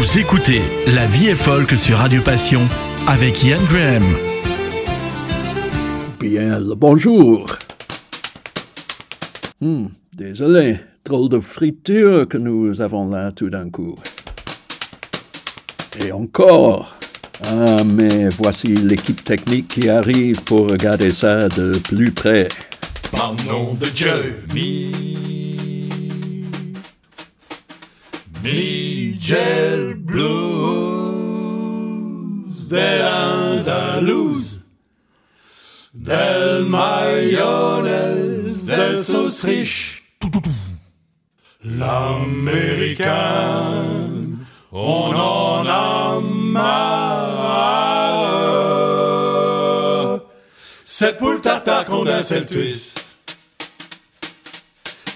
Vous écoutez La vie est folk sur Radio Passion avec Ian Graham. Bien le bonjour. Hmm, désolé, drôle de friture que nous avons là tout d'un coup. Et encore. Ah, mais voici l'équipe technique qui arrive pour regarder ça de plus près. Par nom de Dieu, mi. Miguel Blues del Andaluz del mayonnaise del sauce riche. L'américain on en a marre. C'est pour le tartare c'est le twist.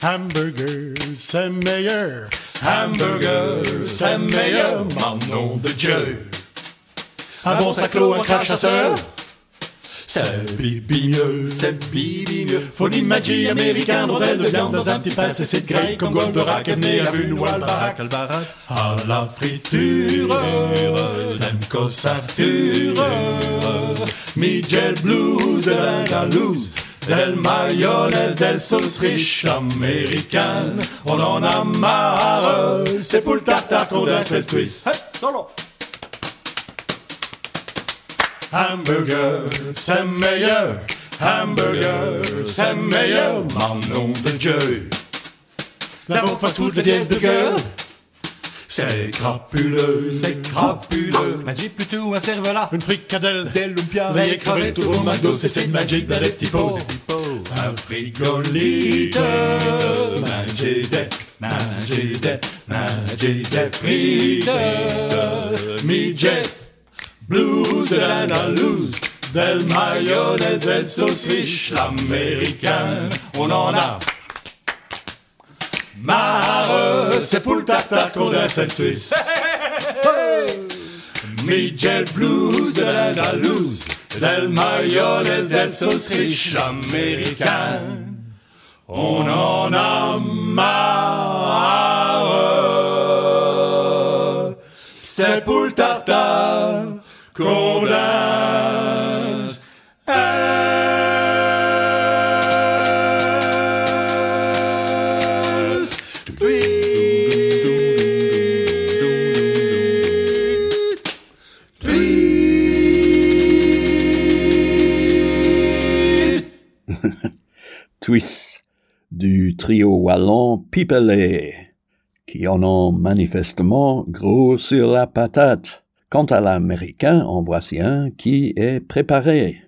Hamburger c'est meilleur hamburger c'est meilleur mon nom de Dieu un bon saclo, un crash chasseur c'est bibi mieux, c'est bibi mieux. Folie magie américain, rondelle de viande dans un petit pain, c'est grille comme gold de rackené à vue ou albarac, albarac. À la friture, t'aimes cossature. Miguel Blues de l'Andalouse, del mayonnaise, del sauce riche américaine. On en a marre, c'est pour le tartare qu'on a, c'est le twist. Hey, solo! Hamburger, c'est meilleur. Hamburger, c'est meilleur. Mon nom de Dieu. D'abord fast-food, le dièse de gueule. C'est crapuleux, c'est crapuleux. Magic plutôt un cervelas. Une fricadelle, Des lumpia, Veillez crever tout au McDo, c'est cette magic dans les petits pots. Un frigolite, manger des, manger des, manger des frites. Midget, blues de l'Andalouse, del mayonnaise, del sauce riche, l'américaine, on en a c'est pour le tartare qu'on a cette twist. Miguel Blues de l'Andalouse, del mayonnaise, del sauce riche, l'américaine, on en a marre, c'est pour Du trio wallon Pipelet, qui en ont manifestement gros sur la patate. Quant à l'américain, en voici un qui est préparé.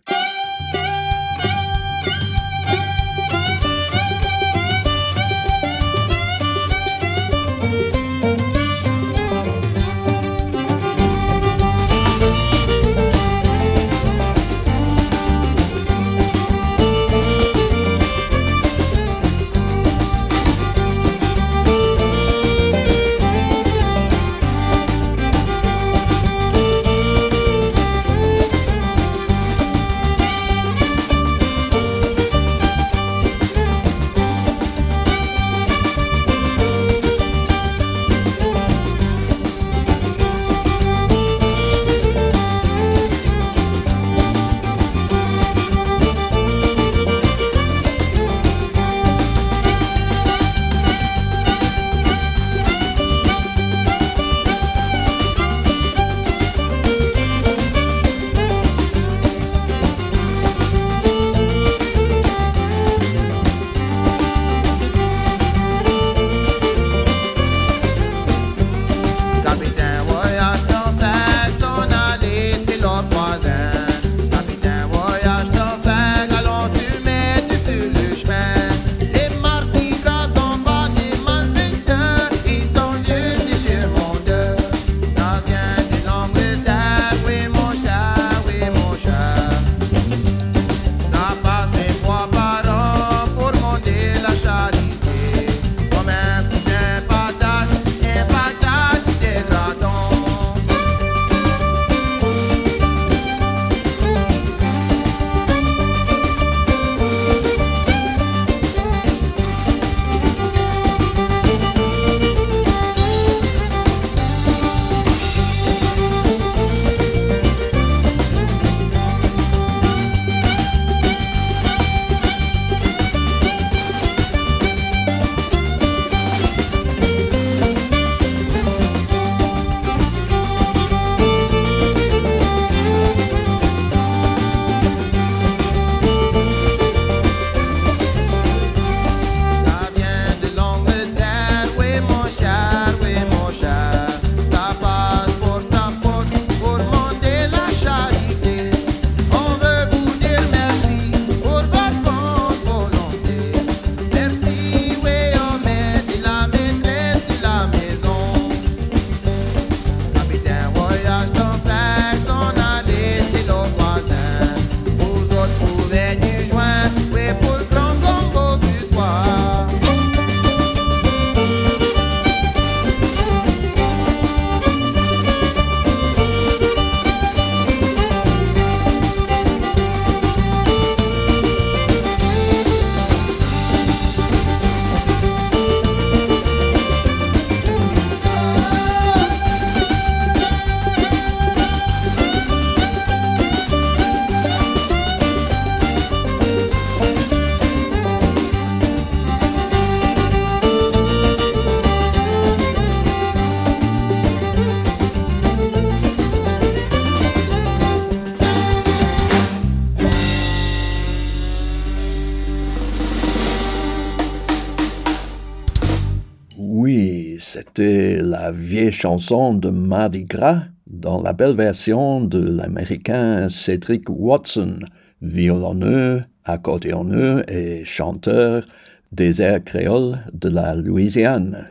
C'était la vieille chanson de Mardi Gras dans la belle version de l'américain Cedric Watson, violonneux, accordéonneux et chanteur des airs créoles de la Louisiane.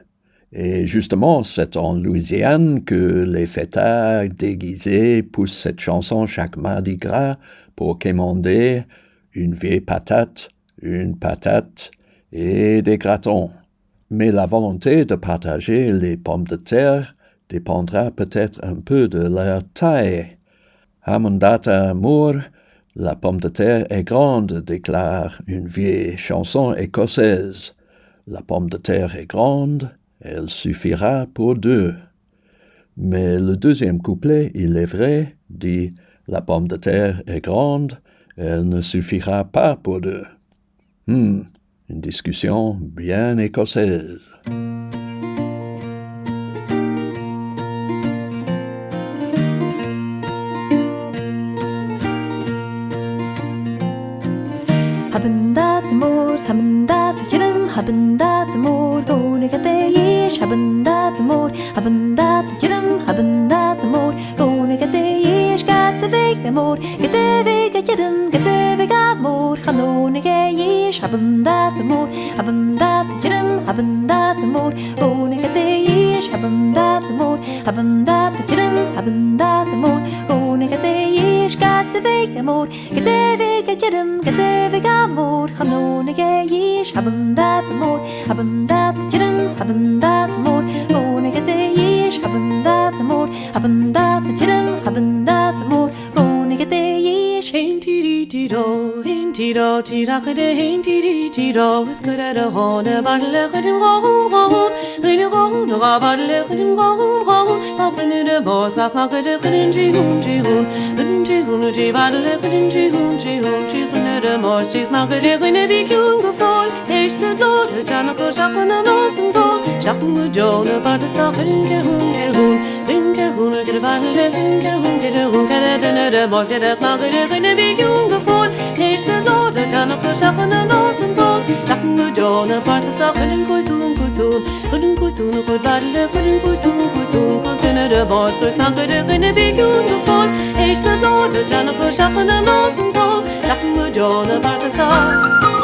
Et justement, c'est en Louisiane que les fêtards déguisés poussent cette chanson chaque mardi gras pour quémander une vieille patate, une patate et des gratons. Mais la volonté de partager les pommes de terre dépendra peut-être un peu de leur taille. Hamundata Moore, la pomme de terre est grande, déclare une vieille chanson écossaise. La pomme de terre est grande, elle suffira pour deux. Mais le deuxième couplet, il est vrai, dit La pomme de terre est grande, elle ne suffira pas pour deux. Hmm, une discussion bien écossaise. Mor habanda jiram habanda mor Chanone ge yish Haben dat moord hebben dat jirim hebben dat moord Gone ge de yish Haben dat moord hebben dat jirim hebben dat moord Gone ge de yish Gat de vega moord Gat de vega jirim Gat de vega moord Chanone ge yish Haben dat moord hebben dat jirim hebben dat moord Gone ge de yish Haben dat moord hebben dat jirim tiro hin tiro tirach de hin tiri tiro is kerere hone bar lechen rohun rohun rin rohun ra bar lechen rohun rohun auf in de bos auf mag de rin ji hun ji hun rin ji hun ji bar lechen ji hun ji hun ji hun de mos ji mag de rin bi kun gefol ich de lot de jana ko schaffen am losen go schaffen de jone bar de sachen ge hun ge hun rin ge hun ge bar lechen ge hun ge hun ge de de mos ge de mag de rin bi kun der Lord, der Tan auf der Schaffen der Nosen Ton. Lachen wir John, der Part ist auch in den Kulturen, Kulturen, Kulturen, Kulturen, Kulturen, to Kulturen, Kulturen, Kulturen, der Boss, Kulturen, Kulturen, Kulturen, Kulturen, Kulturen, Ich to Lord, der Tan auf der Schaffen der Nosen Ton. Lachen wir to der Part ist auch.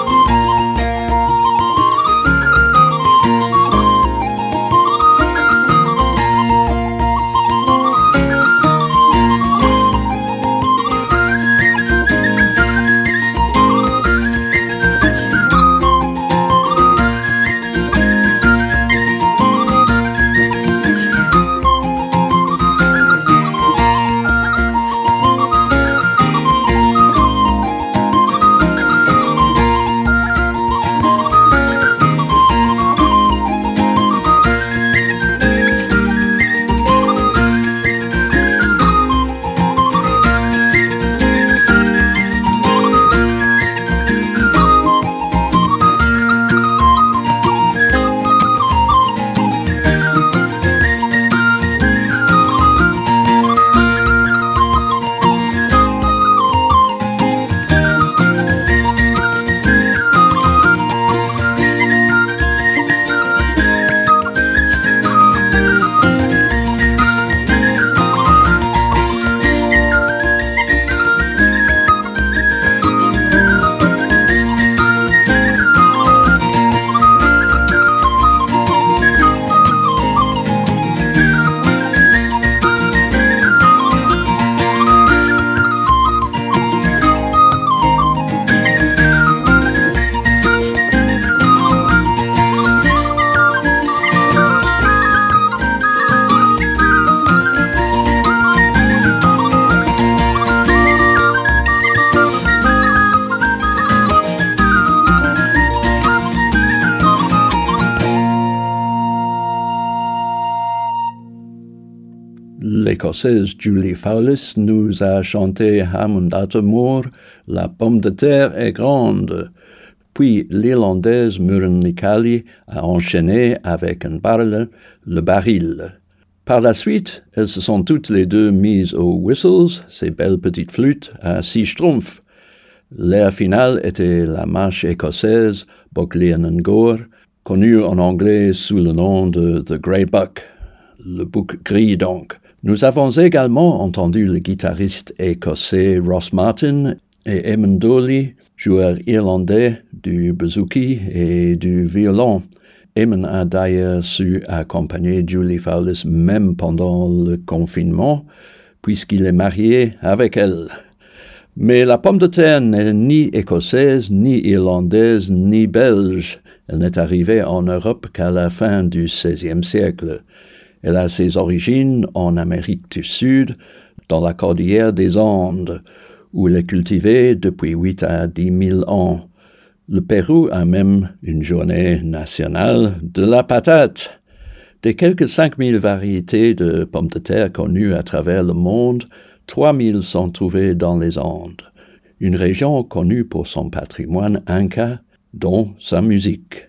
Julie Fowlis nous a chanté Moore, La pomme de terre est grande. Puis l'Irlandaise Muren Nikali a enchaîné avec un barrel le baril. Par la suite, elles se sont toutes les deux mises aux whistles, ces belles petites flûtes, à six schtroumpfs. L'air final était la marche écossaise, Boclean Gore, connu en anglais sous le nom de The Grey Buck, le bouc gris donc. Nous avons également entendu le guitariste écossais Ross Martin et Eamon Dooley, joueur irlandais du bouzouki et du violon. Eamon a d'ailleurs su accompagner Julie Fowlis même pendant le confinement, puisqu'il est marié avec elle. Mais la pomme de terre n'est ni écossaise, ni irlandaise, ni belge. Elle n'est arrivée en Europe qu'à la fin du XVIe siècle. Elle a ses origines en Amérique du Sud, dans la cordillère des Andes, où elle est cultivée depuis huit à dix mille ans. Le Pérou a même une journée nationale de la patate. Des quelques cinq mille variétés de pommes de terre connues à travers le monde, 3000 sont trouvés dans les Andes, une région connue pour son patrimoine inca, dont sa musique.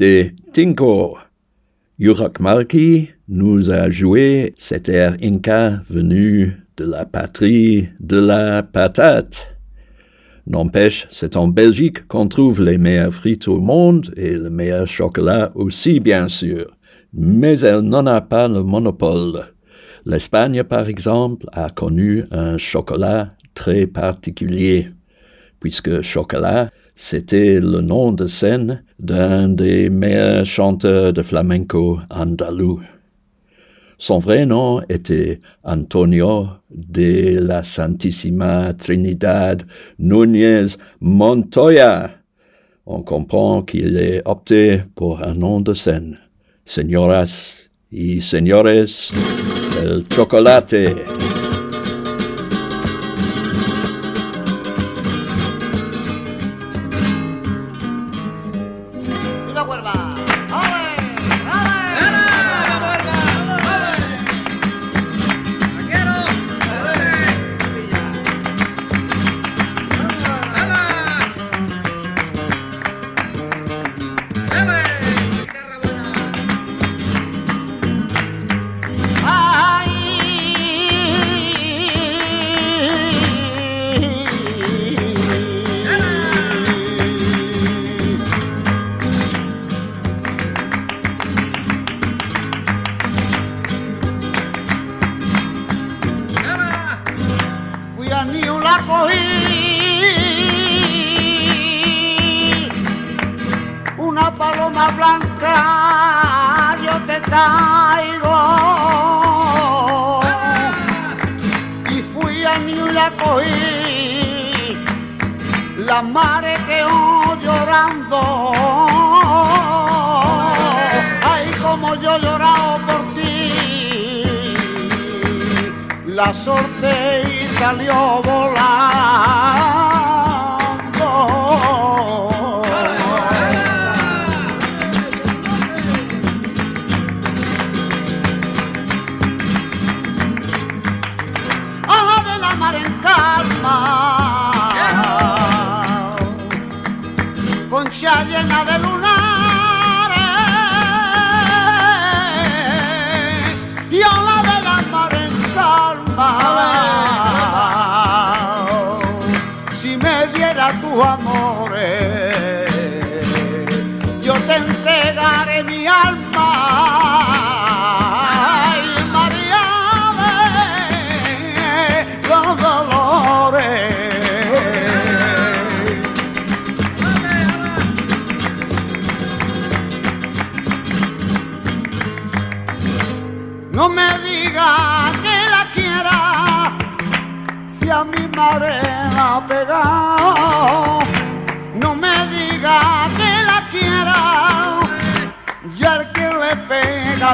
Tinko. Yurak Marki nous a joué cet air inca venu de la patrie de la patate. N'empêche, c'est en Belgique qu'on trouve les meilleurs frites au monde et le meilleur chocolat aussi, bien sûr. Mais elle n'en a pas le monopole. L'Espagne, par exemple, a connu un chocolat très particulier, puisque chocolat c'était le nom de scène d'un des meilleurs chanteurs de flamenco andalou. Son vrai nom était Antonio de la Santissima Trinidad Núñez Montoya. On comprend qu'il est opté pour un nom de scène. Señoras y señores, el chocolate.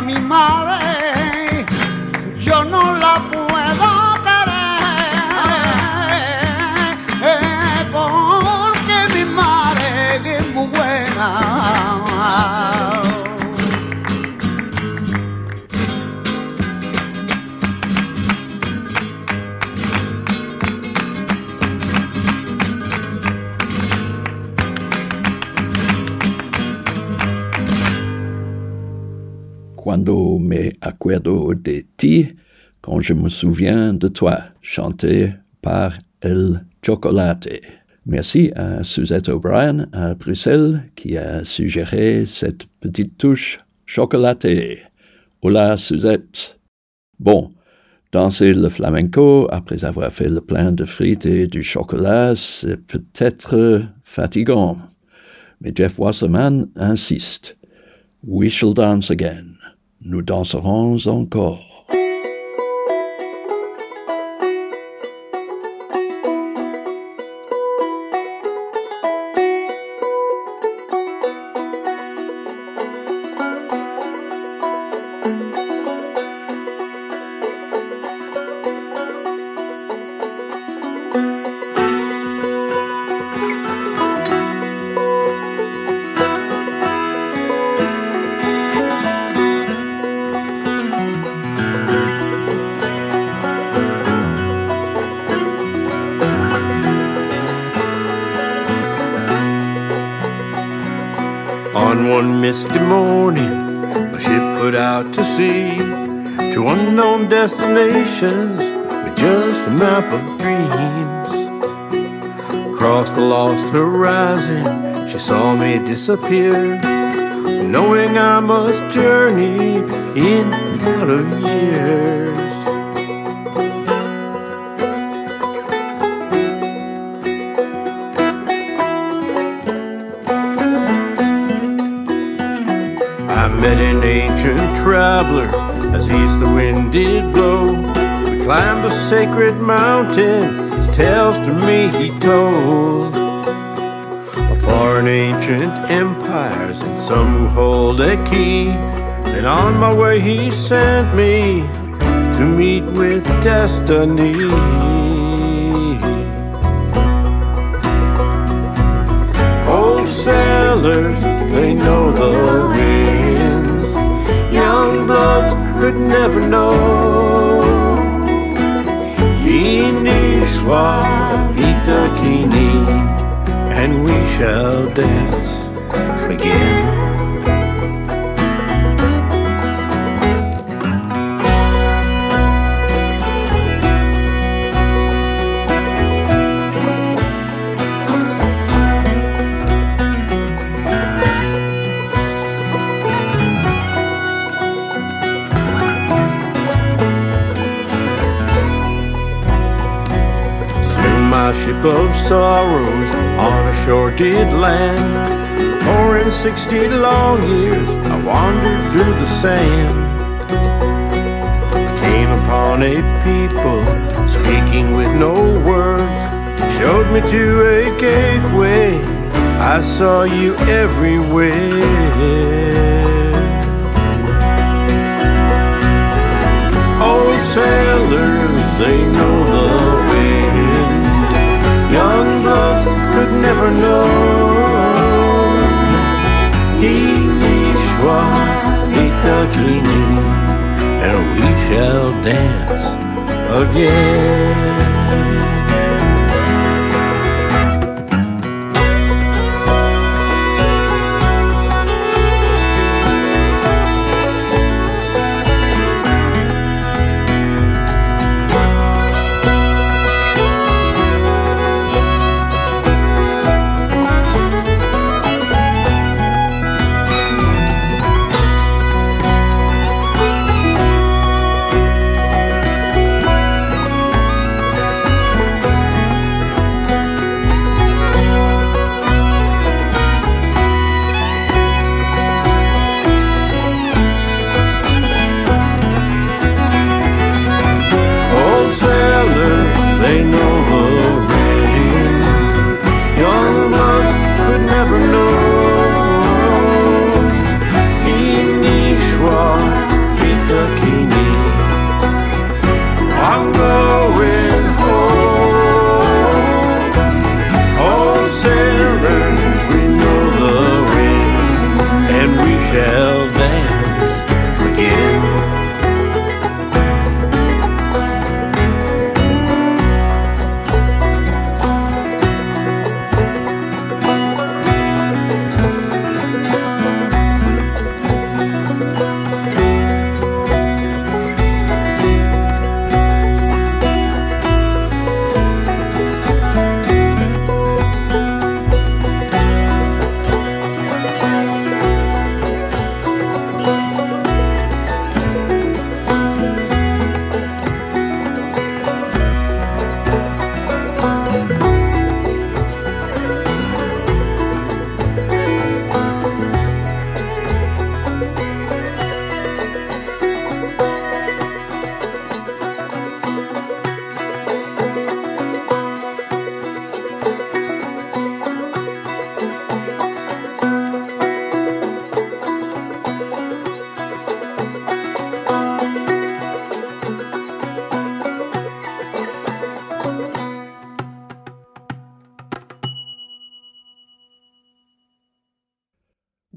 mi madre. Me acuerdo de ti, quand je me souviens de toi, chanté par El Chocolate. Merci à Suzette O'Brien à Bruxelles qui a suggéré cette petite touche chocolatée. Hola Suzette. Bon, danser le flamenco après avoir fait le plein de frites et du chocolat, c'est peut-être fatigant. Mais Jeff Wasserman insiste. We shall dance again. Nous danserons encore. Misty morning, a ship put out to sea to unknown destinations with just a map of dreams. Across the lost horizon, she saw me disappear, knowing I must journey in and out of years. Did blow. We climbed a sacred mountain, his tales to me he told. Of foreign ancient empires and some who hold a key. And on my way he sent me to meet with destiny. Never know. Inishwa Itakini, and we shall dance again. Sorrows on a shore did land. For in sixty long years I wandered through the sand. I came upon a people speaking with no words. Showed me to a gateway. I saw you everywhere. Old sailors, they know the never know. Inishwa Itakini, and we shall dance again.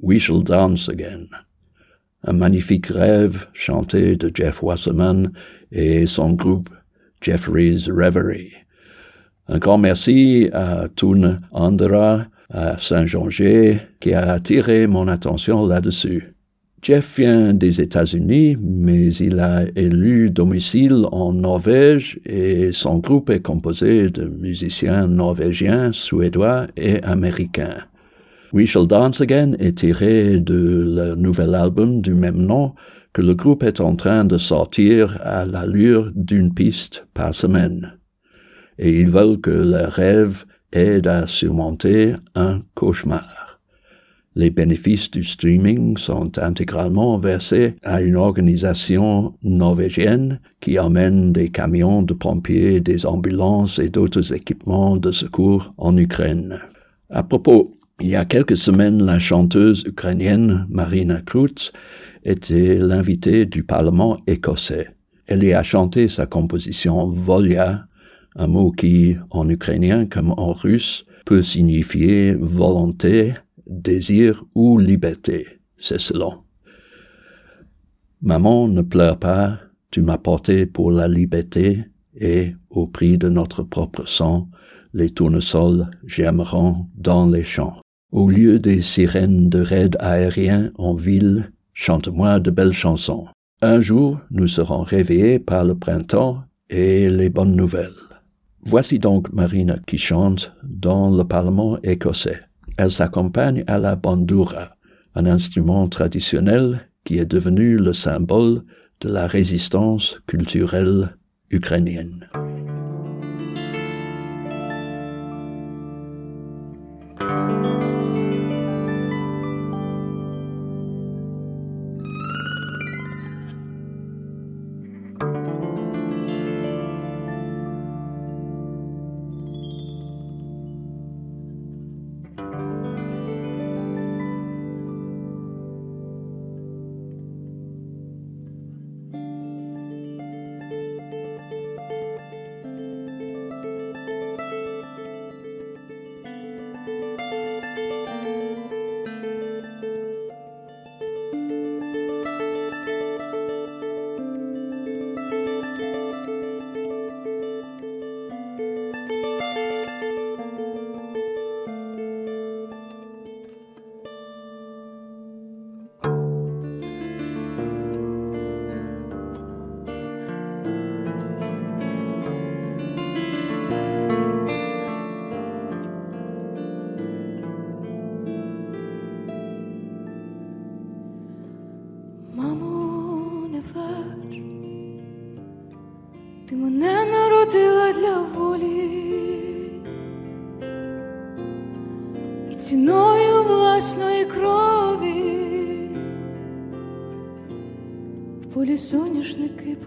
We Shall Dance Again. Un magnifique rêve chanté de Jeff Wasserman et son groupe Jeffrey's Reverie. Un grand merci à Toon Andra, à Saint-Georges, qui a attiré mon attention là-dessus. Jeff vient des États-Unis, mais il a élu domicile en Norvège et son groupe est composé de musiciens norvégiens, suédois et américains. We Shall Dance Again est tiré de leur nouvel album du même nom que le groupe est en train de sortir à l'allure d'une piste par semaine. Et ils veulent que leur rêve aide à surmonter un cauchemar. Les bénéfices du streaming sont intégralement versés à une organisation norvégienne qui emmène des camions de pompiers, des ambulances et d'autres équipements de secours en Ukraine. À propos, il y a quelques semaines, la chanteuse ukrainienne Marina Krutz était l'invitée du Parlement écossais. Elle y a chanté sa composition Volia, un mot qui, en ukrainien comme en russe, peut signifier volonté, désir ou liberté. C'est selon. Maman, ne pleure pas, tu m'as porté pour la liberté, et, au prix de notre propre sang, les tournesols germeront dans les champs. Au lieu des sirènes de raids aériens en ville, chante-moi de belles chansons. Un jour, nous serons réveillés par le printemps et les bonnes nouvelles. Voici donc Marina qui chante dans le Parlement écossais. Elle s'accompagne à la bandura, un instrument traditionnel qui est devenu le symbole de la résistance culturelle ukrainienne.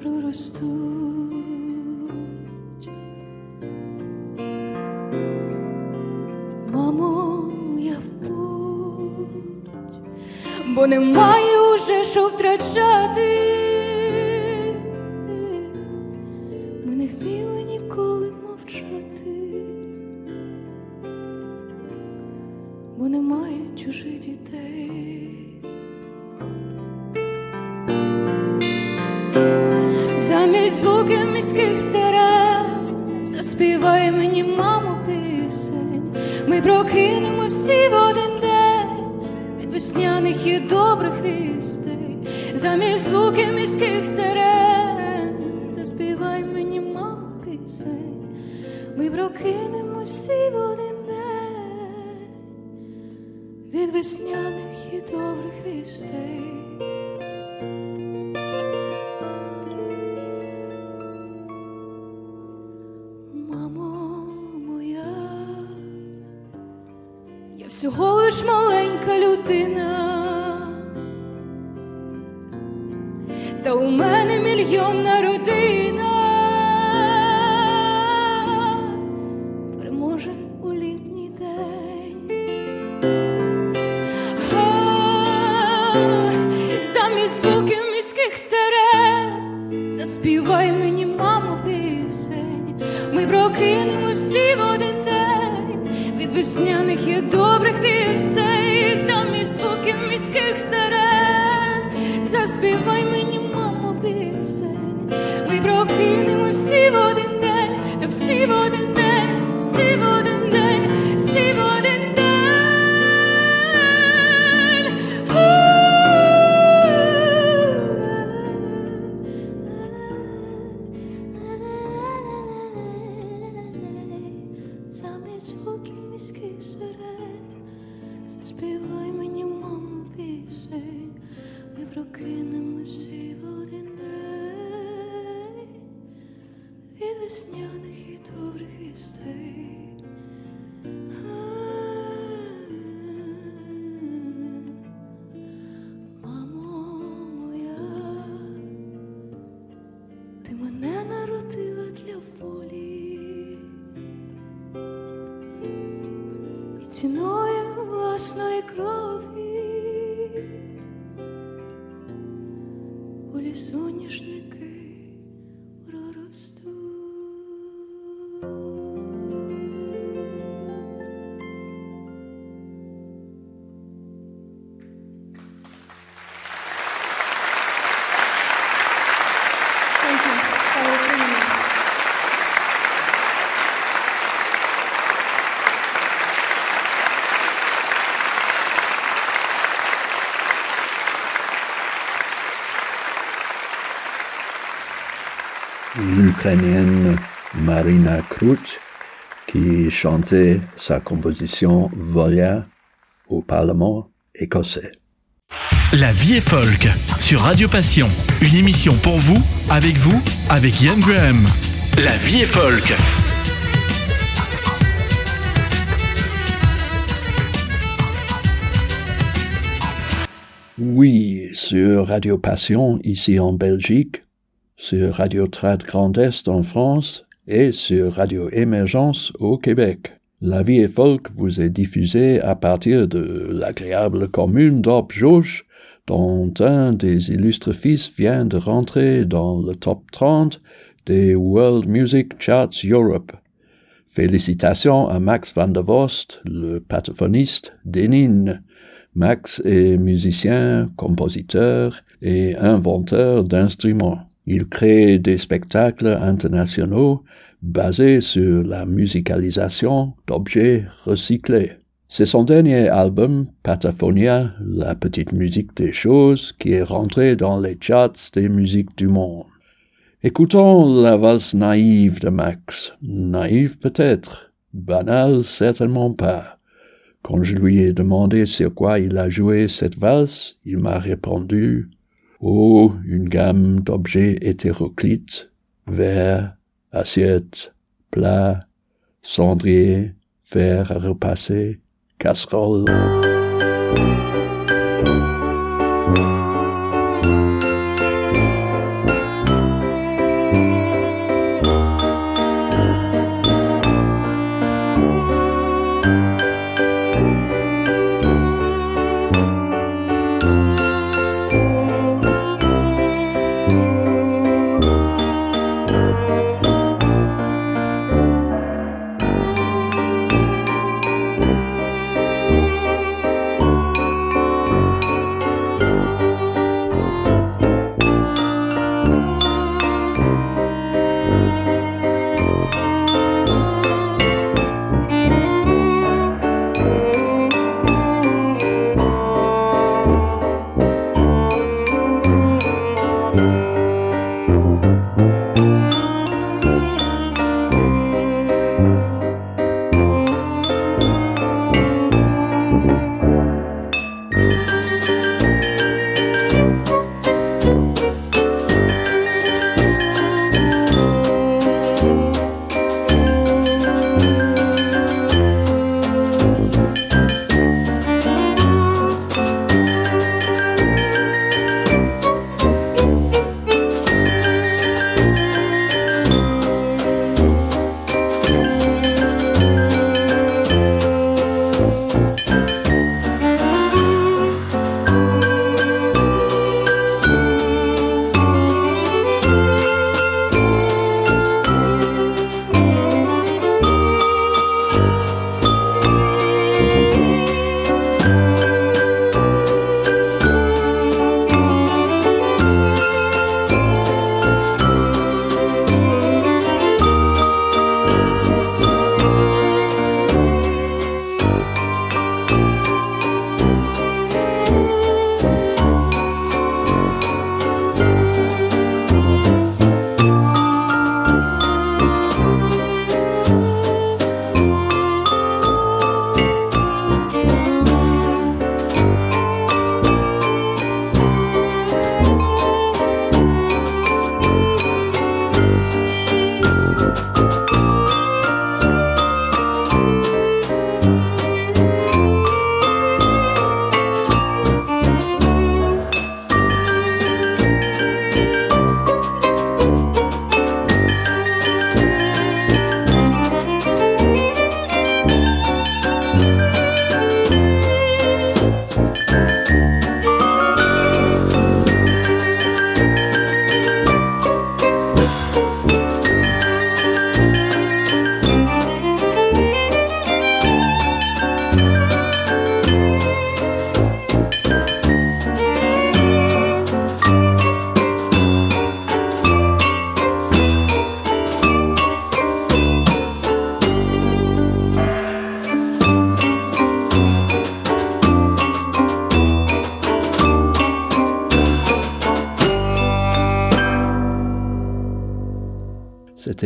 Проростуть. Мамо, я в путь, бо немає уже що втрачати. Заспівай мені, мамо, Marina Krut, qui chantait sa composition Volia au Parlement écossais. La vie est folk sur Radio Passion. Une émission pour vous, avec vous, avec Ian Graham. La vie est folk. Oui, sur Radio Passion ici en Belgique, sur Radio Trad Grand Est en France et sur Radio Émergence au Québec. La vie folk vous est diffusée à partir de l'agréable commune d'Orp-Jauche, dont un des illustres fils vient de rentrer dans le top 30 des World Music Charts Europe. Félicitations à Max van der Vost, le pataphoniste d'Enin. Max est musicien, compositeur et inventeur d'instruments. Il crée des spectacles internationaux basés sur la musicalisation d'objets recyclés. C'est son dernier album, Pataphonia, la petite musique des choses, qui est rentré dans les charts des musiques du monde. Écoutons la valse naïve de Max. Naïve peut-être, banale certainement pas. Quand je lui ai demandé sur quoi il a joué cette valse, il m'a répondu Oh, une gamme d'objets hétéroclites, verre, assiette, plat, cendrier, fer à repasser, casserole.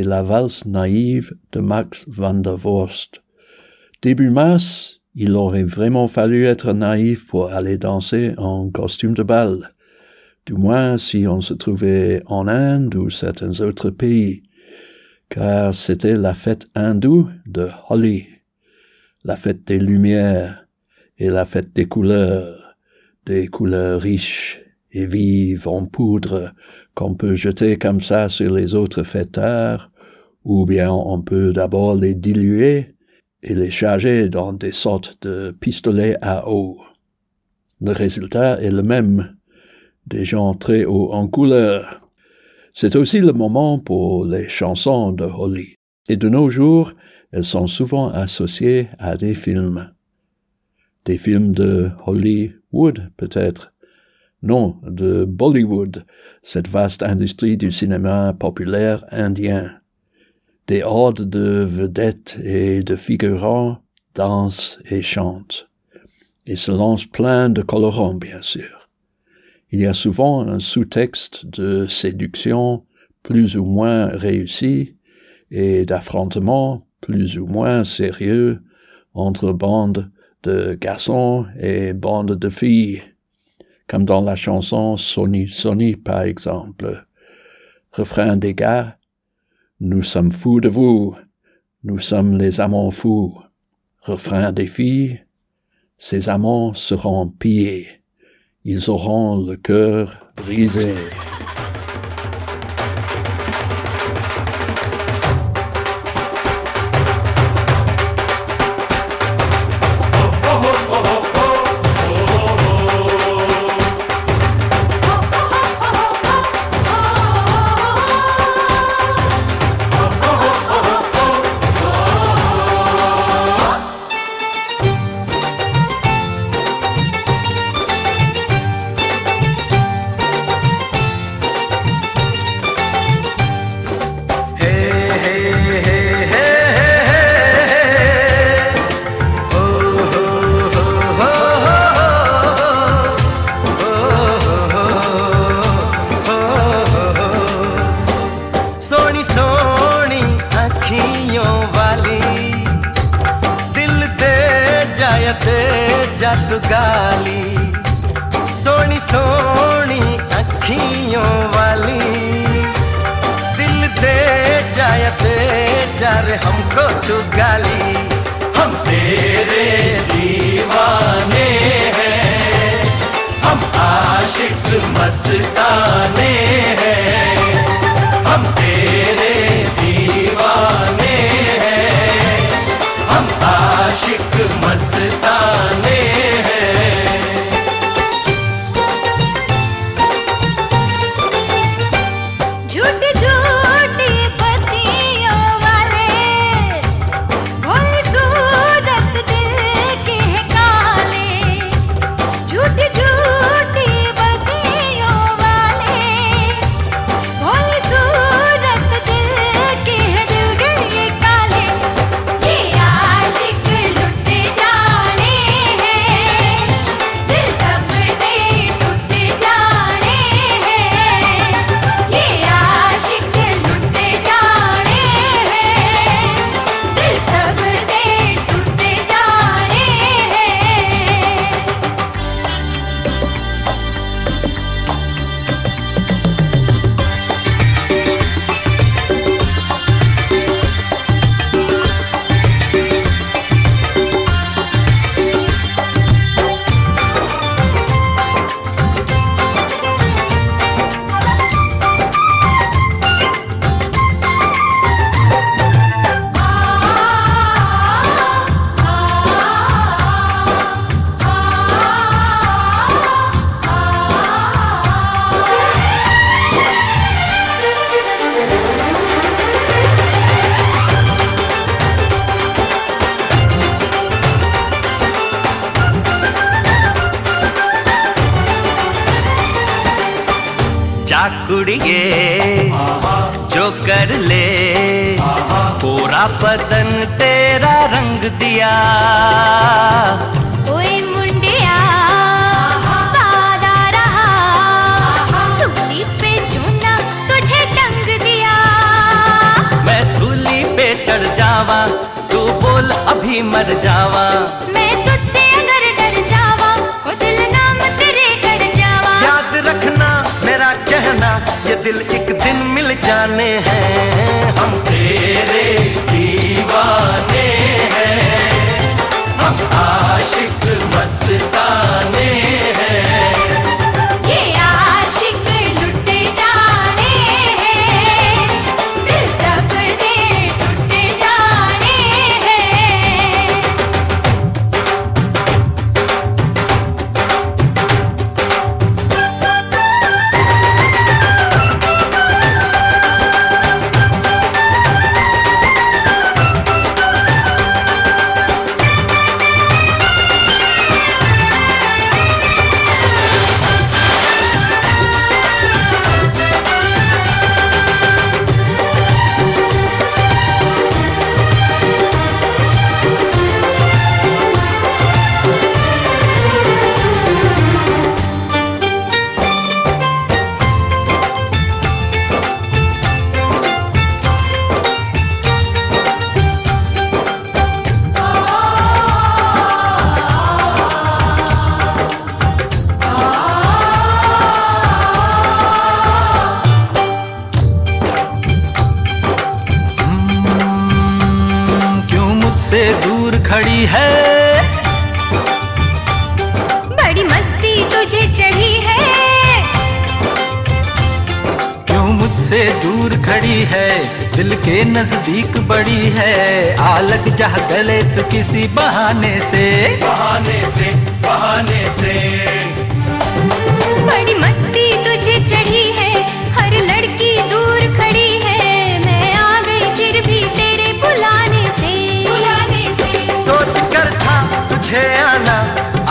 La valse naïve de Max van der Vorst. Début mars, il aurait vraiment fallu être naïf pour aller danser en costume de bal. Du moins si on se trouvait en Inde ou certains autres pays, car c'était la fête hindoue de Holi, la fête des lumières et la fête des couleurs, des couleurs riches et vives en poudre qu'on peut jeter comme ça sur les autres fêtards, ou bien on peut d'abord les diluer et les charger dans des sortes de pistolets à eau. Le résultat est le même, des gens très hauts en couleur. C'est aussi le moment pour les chansons de Holly, et de nos jours, elles sont souvent associées à des films. Des films de Hollywood, peut-être. Non, de Bollywood, cette vaste industrie du cinéma populaire indien. Des hordes de vedettes et de figurants dansent et chantent, et se lancent plein de colorants, bien sûr. Il y a souvent un sous-texte de séduction plus ou moins réussi et d'affrontement plus ou moins sérieux entre bandes de garçons et bandes de filles, comme dans la chanson Sony Sony par exemple. Refrain des gars, nous sommes fous de vous, nous sommes les amants fous. Refrain des filles, ces amants seront pillés, ils auront le cœur brisé.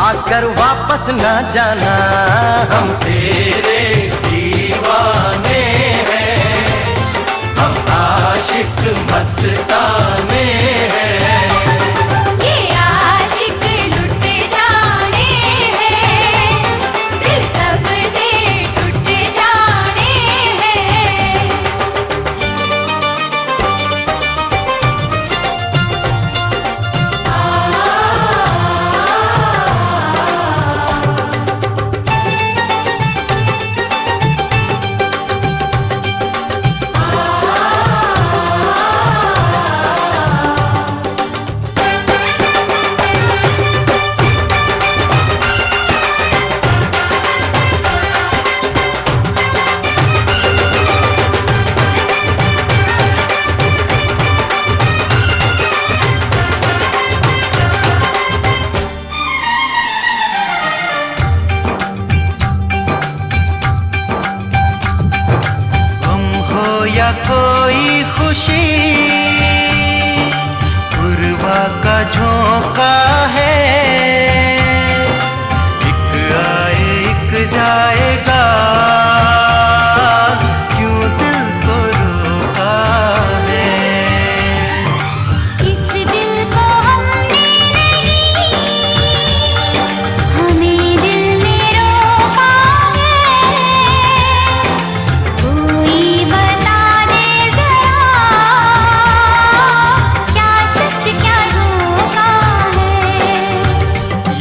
आकर वापस न जाना। हम तेरे दीवाने हैं। हम आशिक मस्ताने हैं।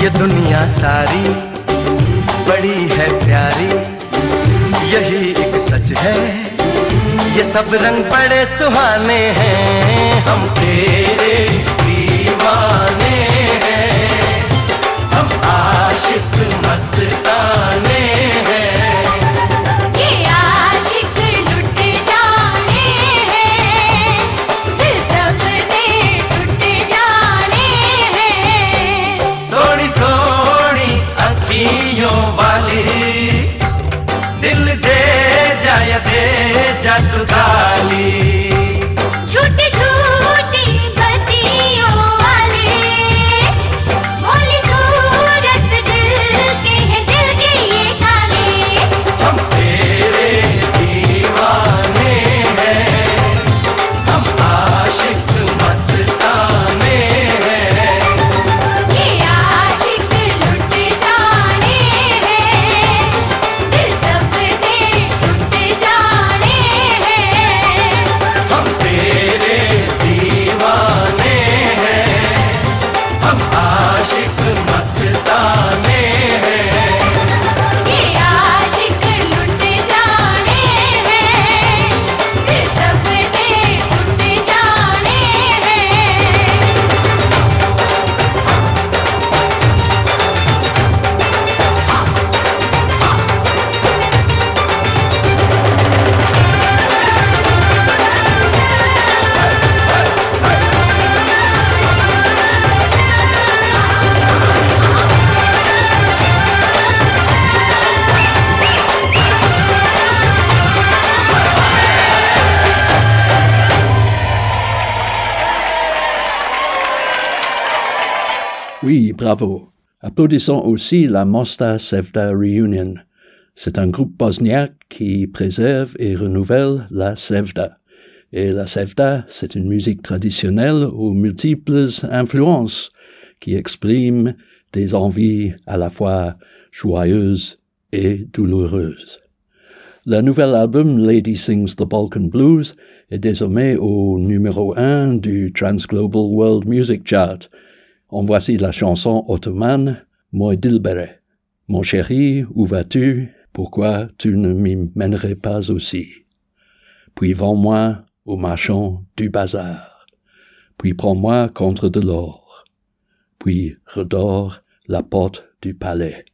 ये दुनिया सारी बड़ी है प्यारी, यही एक सच है। ये सब रंग बड़े सुहाने हैं, हम तेरे दीवाने हैं। हम आशिक मस्ताने Oui, bravo. Applaudissons aussi la Mosta Sevda Reunion. C'est un groupe bosniaque qui préserve et renouvelle la Sevda. Et la Sevda, c'est une musique traditionnelle aux multiples influences qui exprime des envies à la fois joyeuses et douloureuses. Le nouvel album Lady Sings the Balkan Blues est désormais au numéro un du Transglobal World Music Chart. En voici la chanson ottomane Moi Dilbere. Mon chéri, où vas-tu? Pourquoi tu ne m'y mènerais pas aussi? Puis vends-moi au marchand du bazar. Puis prends-moi contre de l'or. Puis redore la porte du palais.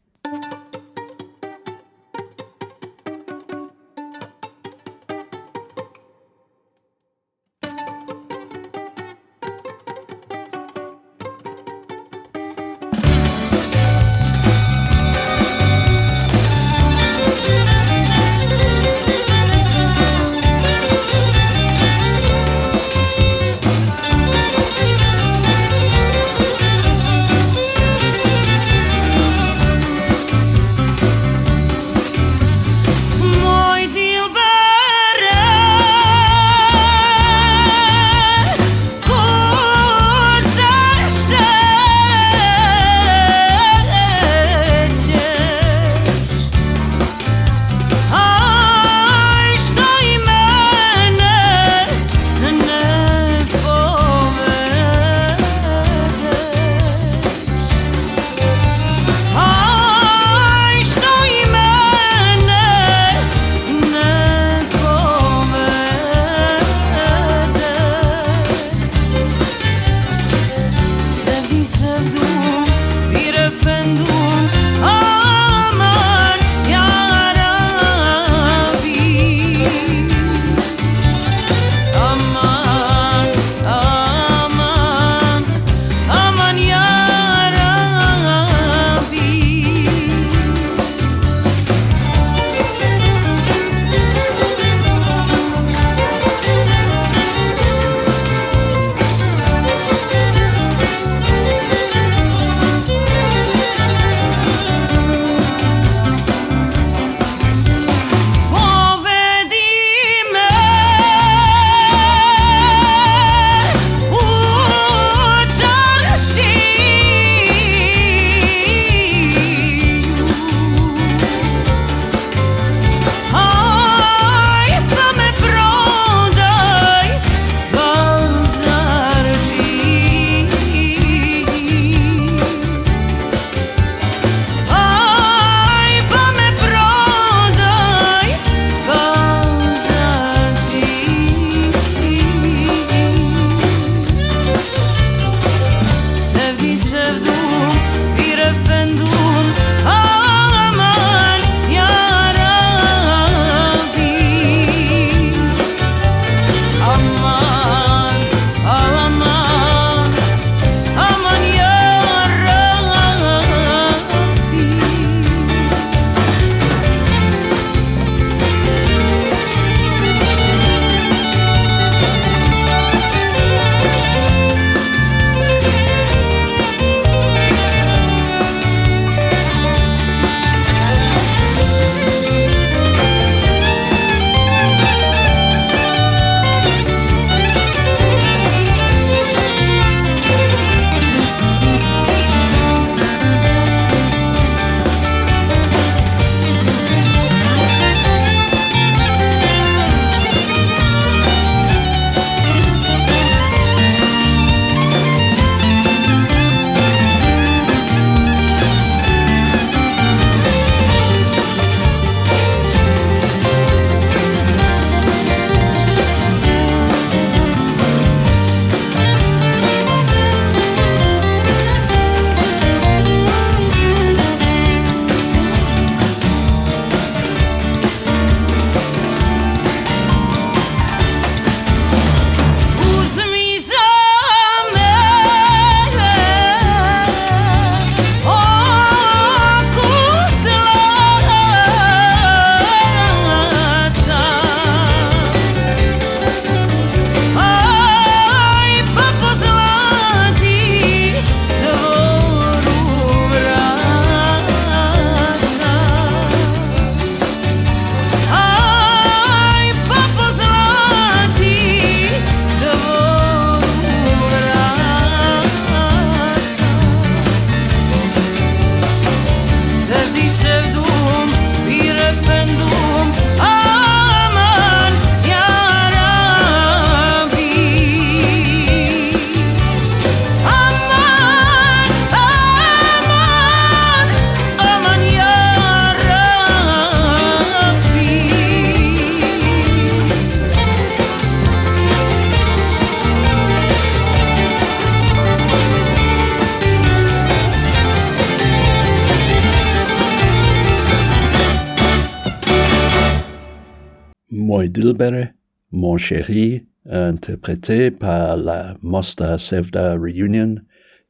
Chéri, interprété par la Mosta Sevda Reunion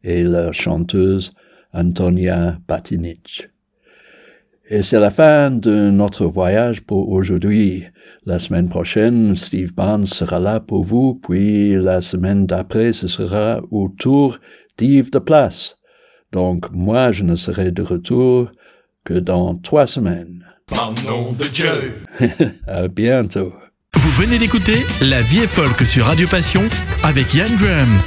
et leur chanteuse Antonia Batinic. Et c'est la fin de notre voyage pour aujourd'hui. La semaine prochaine, Steve Barnes sera là pour vous, puis la semaine d'après, ce sera au tour d'Yves de Place. Donc, moi, je ne serai de retour que dans trois semaines. nom de Dieu. à bientôt. Vous venez d'écouter La vie est folk sur Radio Passion avec Yann Graham.